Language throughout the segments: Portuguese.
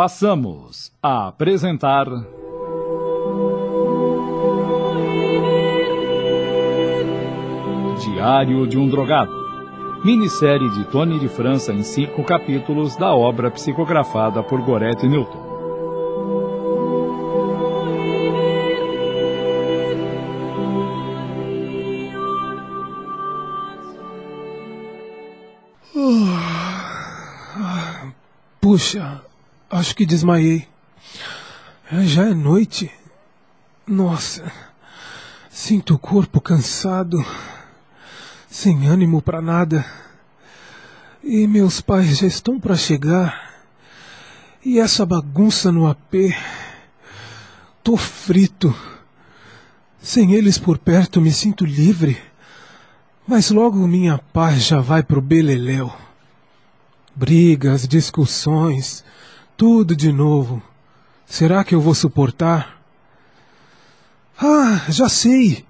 passamos a apresentar. Diário de um Drogado. Minissérie de Tony de França em cinco capítulos da obra psicografada por Gorete Newton. Puxa, acho que desmaiei. É, já é noite. Nossa, sinto o corpo cansado, sem ânimo para nada. E meus pais já estão para chegar. E essa bagunça no AP. Tô frito. Sem eles por perto me sinto livre. Mas logo minha paz já vai pro beleléu. Brigas, discussões, tudo de novo. Será que eu vou suportar? Ah, já sei.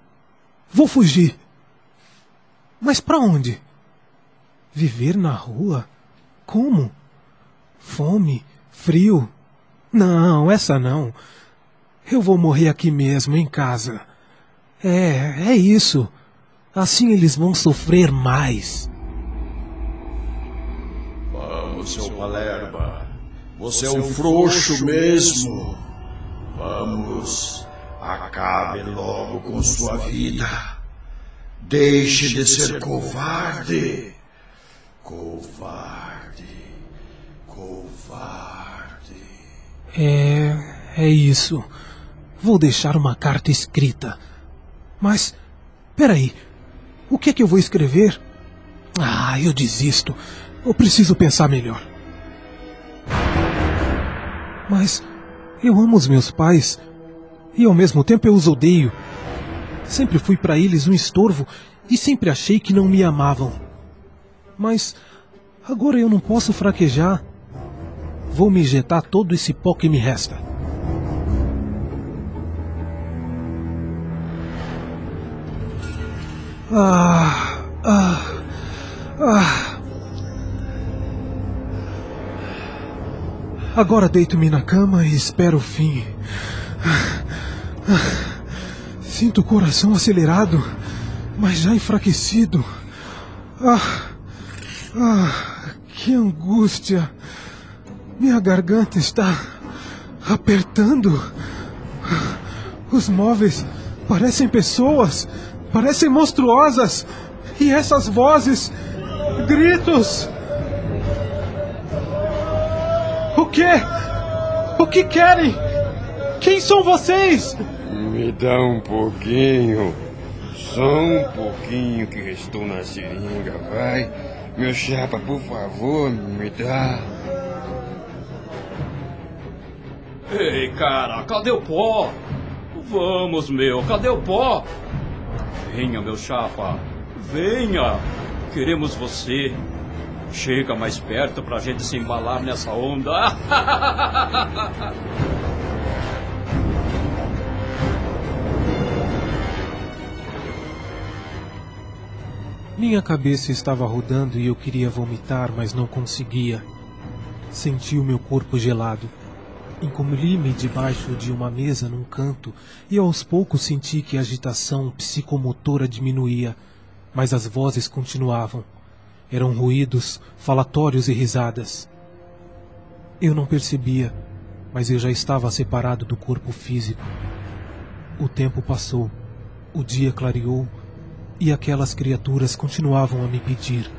Vou fugir. Mas para onde? Viver na rua? Como? Fome? Frio? Não, essa não. Eu vou morrer aqui mesmo, em casa. É, é isso. Assim eles vão sofrer mais. Vamos, seu Palerma. Você é um frouxo mesmo. Vamos, acabe logo com sua vida. Deixe de ser covarde. Covarde. Covarde. É. é isso. Vou deixar uma carta escrita. Mas. Peraí. O que é que eu vou escrever? Ah, eu desisto. Eu preciso pensar melhor. Mas eu amo os meus pais e ao mesmo tempo eu os odeio. Sempre fui para eles um estorvo e sempre achei que não me amavam. Mas agora eu não posso fraquejar. Vou me injetar todo esse pó que me resta. Ah, ah, ah. Agora deito-me na cama e espero o fim. Sinto o coração acelerado, mas já enfraquecido. Ah, ah, que angústia! Minha garganta está apertando. Os móveis parecem pessoas, parecem monstruosas. E essas vozes, gritos. Quê? O que querem? Quem são vocês? Me dá um pouquinho. Só um pouquinho que restou na seringa, vai. Meu chapa, por favor, me dá. Ei, cara, cadê o pó? Vamos, meu, cadê o pó? Venha, meu chapa. Venha. Queremos você. Chega mais perto pra gente se embalar nessa onda. Minha cabeça estava rodando e eu queria vomitar, mas não conseguia. Senti o meu corpo gelado. Encolhi-me debaixo de uma mesa num canto e aos poucos senti que a agitação psicomotora diminuía, mas as vozes continuavam. Eram ruídos, falatórios e risadas. Eu não percebia, mas eu já estava separado do corpo físico. O tempo passou, o dia clareou e aquelas criaturas continuavam a me pedir.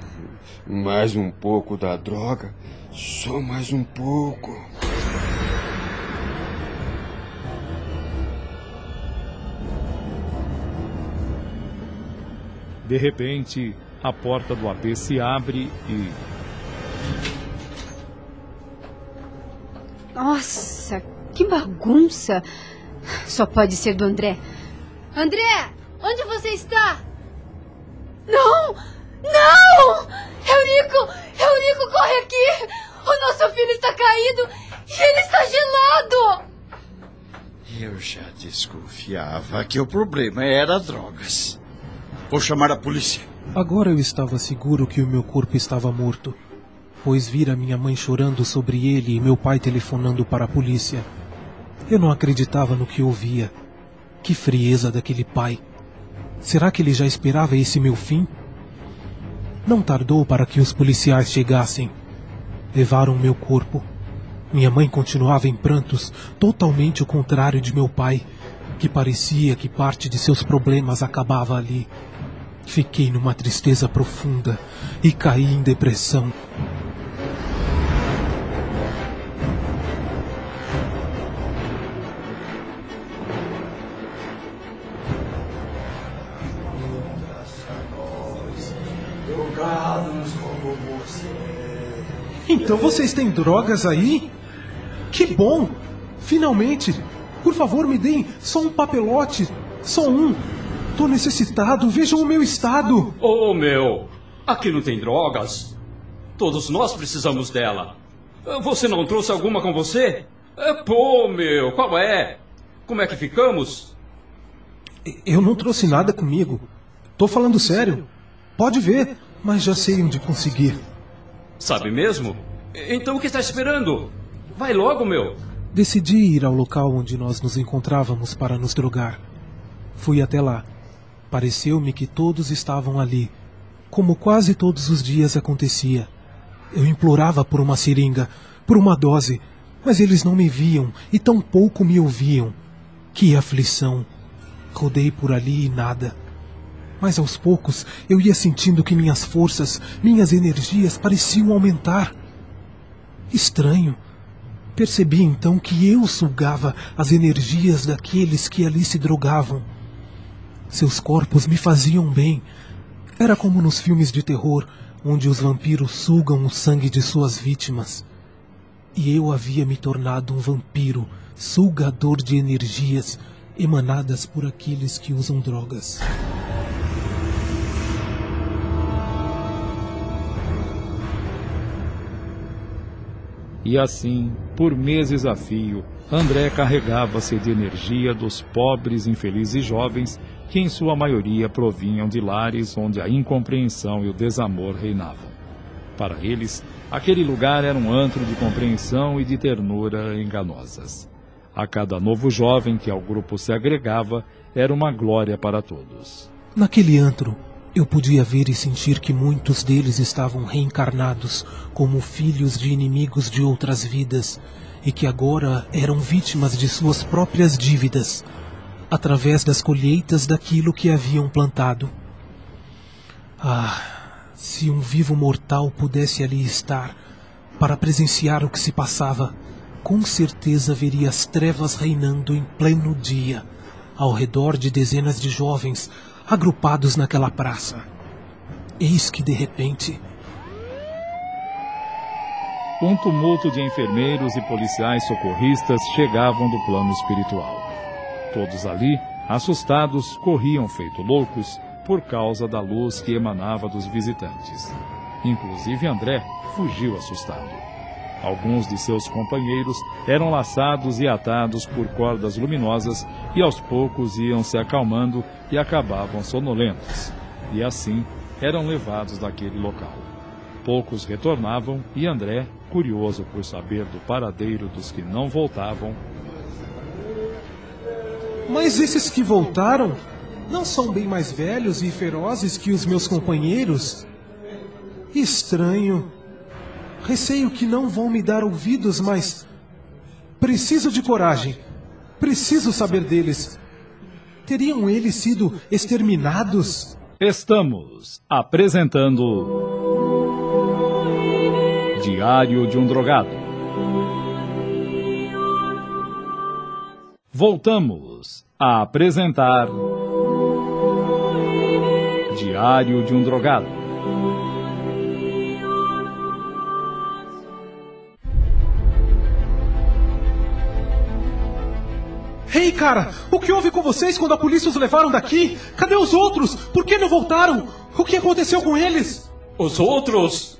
Mais um pouco da droga? Só mais um pouco. De repente, a porta do AP se abre e. Nossa, que bagunça! Só pode ser do André. André, onde você está? Não! Não! Eurico! Eurico, corre aqui! O nosso filho está caído e ele está gelado! Eu já desconfiava que o problema era drogas. Vou chamar a polícia. Agora eu estava seguro que o meu corpo estava morto. pois vira minha mãe chorando sobre ele e meu pai telefonando para a polícia. Eu não acreditava no que ouvia. Que frieza daquele pai. Será que ele já esperava esse meu fim? Não tardou para que os policiais chegassem. Levaram meu corpo. Minha mãe continuava em prantos, totalmente o contrário de meu pai, que parecia que parte de seus problemas acabava ali. Fiquei numa tristeza profunda e caí em depressão. Então vocês têm drogas aí? Que bom! Finalmente! Por favor, me deem só um papelote. Só um. Tô necessitado. Vejam o meu estado. Ô, meu, aqui não tem drogas. Todos nós precisamos dela. Você não trouxe alguma com você? É, pô, meu, qual é? Como é que ficamos? Eu não trouxe nada comigo. Tô falando sério. Pode ver, mas já sei onde conseguir. Sabe mesmo? Então o que está esperando? Vai logo, meu. Decidi ir ao local onde nós nos encontrávamos para nos drogar. Fui até lá. Pareceu-me que todos estavam ali, como quase todos os dias acontecia. Eu implorava por uma seringa, por uma dose, mas eles não me viam e tampouco me ouviam. Que aflição! Rodei por ali e nada. Mas aos poucos eu ia sentindo que minhas forças, minhas energias pareciam aumentar. Estranho. Percebi então que eu sugava as energias daqueles que ali se drogavam. Seus corpos me faziam bem. Era como nos filmes de terror, onde os vampiros sugam o sangue de suas vítimas. E eu havia me tornado um vampiro, sugador de energias emanadas por aqueles que usam drogas. E assim, por meses a fio, André carregava-se de energia dos pobres infelizes jovens que em sua maioria provinham de lares onde a incompreensão e o desamor reinavam. Para eles, aquele lugar era um antro de compreensão e de ternura enganosas. A cada novo jovem que ao grupo se agregava, era uma glória para todos. Naquele antro, eu podia ver e sentir que muitos deles estavam reencarnados como filhos de inimigos de outras vidas e que agora eram vítimas de suas próprias dívidas, através das colheitas daquilo que haviam plantado. Ah, se um vivo mortal pudesse ali estar para presenciar o que se passava, com certeza veria as trevas reinando em pleno dia, ao redor de dezenas de jovens agrupados naquela praça. Eis que de repente. Um tumulto de enfermeiros e policiais socorristas chegavam do plano espiritual. Todos ali, assustados, corriam feito loucos por causa da luz que emanava dos visitantes. Inclusive André fugiu assustado. Alguns de seus companheiros eram laçados e atados por cordas luminosas e aos poucos iam se acalmando e acabavam sonolentos. E assim eram levados daquele local. Poucos retornavam e André, curioso por saber do paradeiro dos que não voltavam. Mas esses que voltaram não são bem mais velhos e ferozes que os meus companheiros? Estranho. Receio que não vão me dar ouvidos, mas. Preciso de coragem. Preciso saber deles. Teriam eles sido exterminados? Estamos apresentando. Diário de um Drogado. Voltamos a apresentar. Diário de um Drogado. Ei, cara, o que houve com vocês quando a polícia os levaram daqui? Cadê os outros? Por que não voltaram? O que aconteceu com eles? Os outros?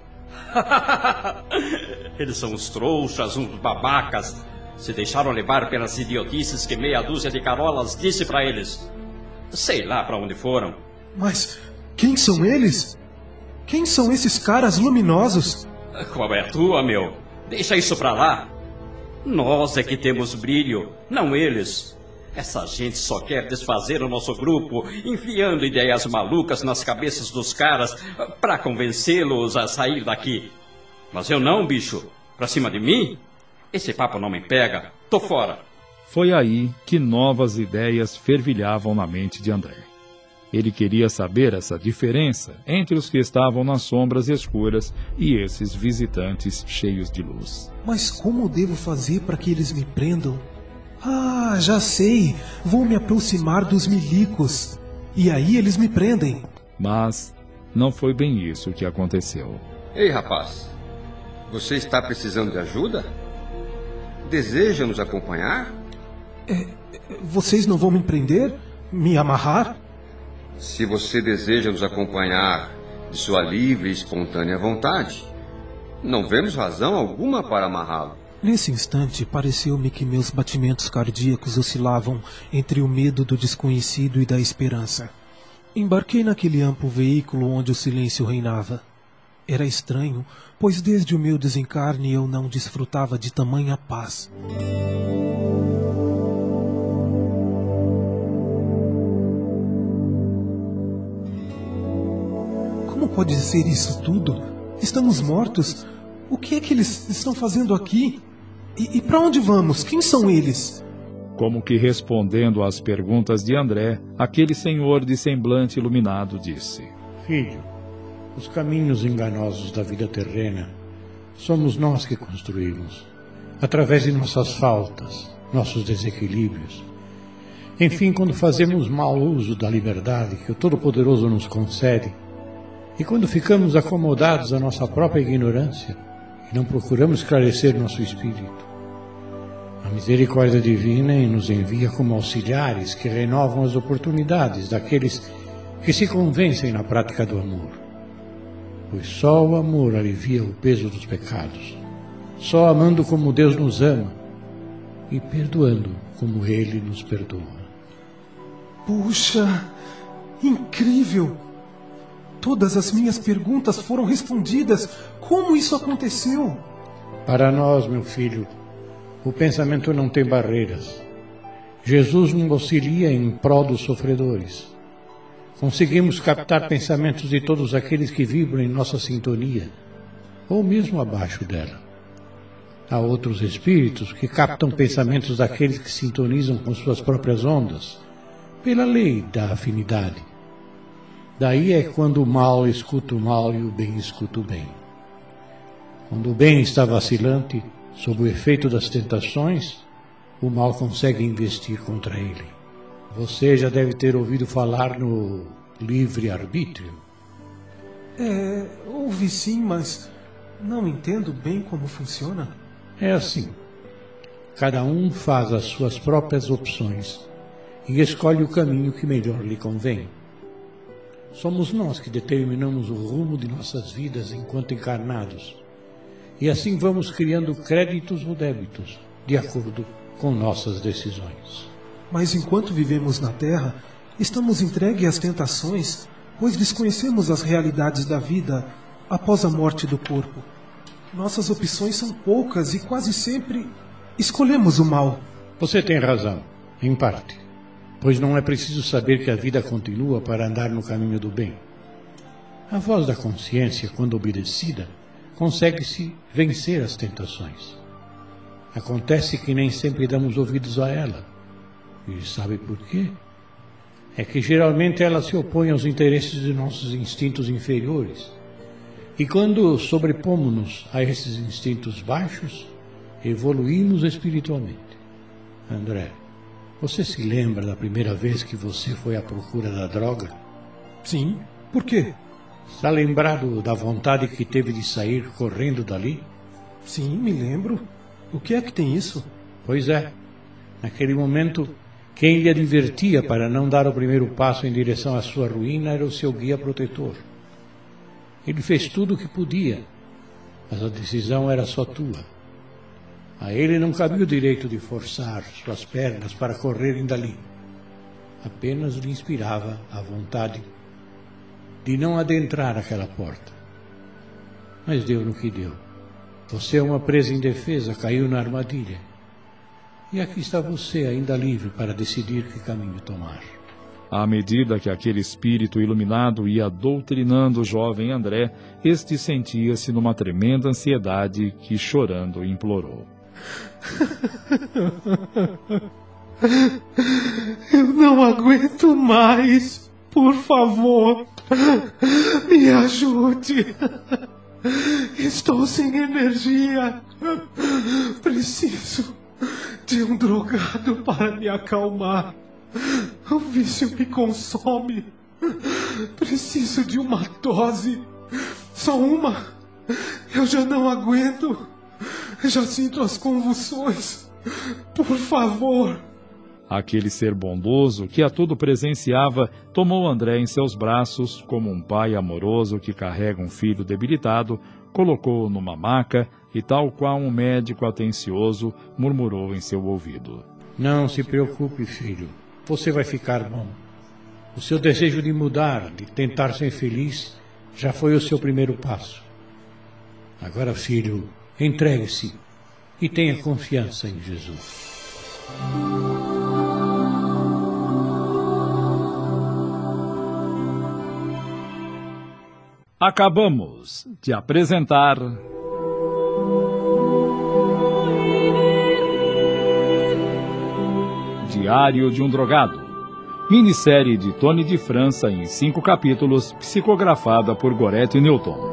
Eles são uns trouxas, uns babacas. Se deixaram levar pelas idiotices que meia dúzia de carolas disse para eles. Sei lá para onde foram. Mas quem são eles? Quem são esses caras luminosos? Qual é a tua, meu? Deixa isso pra lá. Nós é que temos brilho, não eles. Essa gente só quer desfazer o nosso grupo, enfiando ideias malucas nas cabeças dos caras para convencê-los a sair daqui. Mas eu não, bicho. Pra cima de mim? Esse papo não me pega. Tô fora. Foi aí que novas ideias fervilhavam na mente de André. Ele queria saber essa diferença entre os que estavam nas sombras escuras e esses visitantes cheios de luz. Mas como devo fazer para que eles me prendam? Ah, já sei! Vou me aproximar dos milicos. E aí eles me prendem. Mas não foi bem isso que aconteceu. Ei, rapaz, você está precisando de ajuda? Deseja nos acompanhar? É, vocês não vão me prender? Me amarrar? Se você deseja nos acompanhar de sua livre e espontânea vontade, não vemos razão alguma para amarrá-lo. Nesse instante, pareceu-me que meus batimentos cardíacos oscilavam entre o medo do desconhecido e da esperança. Embarquei naquele amplo veículo onde o silêncio reinava. Era estranho, pois desde o meu desencarne eu não desfrutava de tamanha paz. Como pode ser isso tudo? Estamos mortos? O que é que eles estão fazendo aqui? E, e para onde vamos? Quem são eles? Como que respondendo às perguntas de André, aquele senhor de semblante iluminado disse: Filho, os caminhos enganosos da vida terrena somos nós que construímos, através de nossas faltas, nossos desequilíbrios. Enfim, quando fazemos mau uso da liberdade que o Todo-Poderoso nos concede, e quando ficamos acomodados à nossa própria ignorância e não procuramos esclarecer nosso espírito, a misericórdia divina nos envia como auxiliares que renovam as oportunidades daqueles que se convencem na prática do amor. Pois só o amor alivia o peso dos pecados. Só amando como Deus nos ama e perdoando como Ele nos perdoa. Puxa, incrível! Todas as minhas perguntas foram respondidas. Como isso aconteceu? Para nós, meu filho, o pensamento não tem barreiras. Jesus não auxilia em prol dos sofredores. Conseguimos captar pensamentos de todos aqueles que vibram em nossa sintonia, ou mesmo abaixo dela. Há outros espíritos que captam pensamentos daqueles que sintonizam com suas próprias ondas, pela lei da afinidade. Daí é quando o mal escuta o mal e o bem escuta o bem. Quando o bem está vacilante, sob o efeito das tentações, o mal consegue investir contra ele. Você já deve ter ouvido falar no livre-arbítrio. É, ouvi sim, mas não entendo bem como funciona. É assim. Cada um faz as suas próprias opções e escolhe o caminho que melhor lhe convém. Somos nós que determinamos o rumo de nossas vidas enquanto encarnados. E assim vamos criando créditos ou débitos, de acordo com nossas decisões. Mas enquanto vivemos na Terra, estamos entregues às tentações, pois desconhecemos as realidades da vida após a morte do corpo. Nossas opções são poucas e quase sempre escolhemos o mal. Você tem razão, em parte. Pois não é preciso saber que a vida continua para andar no caminho do bem. A voz da consciência, quando obedecida, consegue-se vencer as tentações. Acontece que nem sempre damos ouvidos a ela. E sabe por quê? É que geralmente ela se opõe aos interesses de nossos instintos inferiores. E quando sobrepomos-nos a esses instintos baixos, evoluímos espiritualmente. André, você se lembra da primeira vez que você foi à procura da droga? Sim. Por quê? Está lembrado da vontade que teve de sair correndo dali? Sim, me lembro. O que é que tem isso? Pois é. Naquele momento, quem lhe advertia para não dar o primeiro passo em direção à sua ruína era o seu guia protetor. Ele fez tudo o que podia, mas a decisão era só tua. A ele não cabia o direito de forçar suas pernas para correrem dali. Apenas lhe inspirava a vontade de não adentrar aquela porta. Mas deu no que deu. Você é uma presa indefesa, caiu na armadilha. E aqui está você, ainda livre para decidir que caminho tomar. À medida que aquele espírito iluminado ia doutrinando o jovem André, este sentia-se numa tremenda ansiedade que, chorando, implorou. Eu não aguento mais. Por favor, me ajude. Estou sem energia. Preciso de um drogado para me acalmar. O vício me consome. Preciso de uma dose. Só uma. Eu já não aguento. Já sinto as convulsões. Por favor. Aquele ser bondoso que a tudo presenciava tomou André em seus braços como um pai amoroso que carrega um filho debilitado, colocou-o numa maca e, tal qual um médico atencioso, murmurou em seu ouvido: Não se preocupe, filho. Você vai ficar bom. O seu desejo de mudar, de tentar ser feliz, já foi o seu primeiro passo. Agora, filho, entregue-se e tenha confiança em Jesus. Acabamos de apresentar. Diário de um Drogado. Minissérie de Tony de França em cinco capítulos, psicografada por Gorete Newton.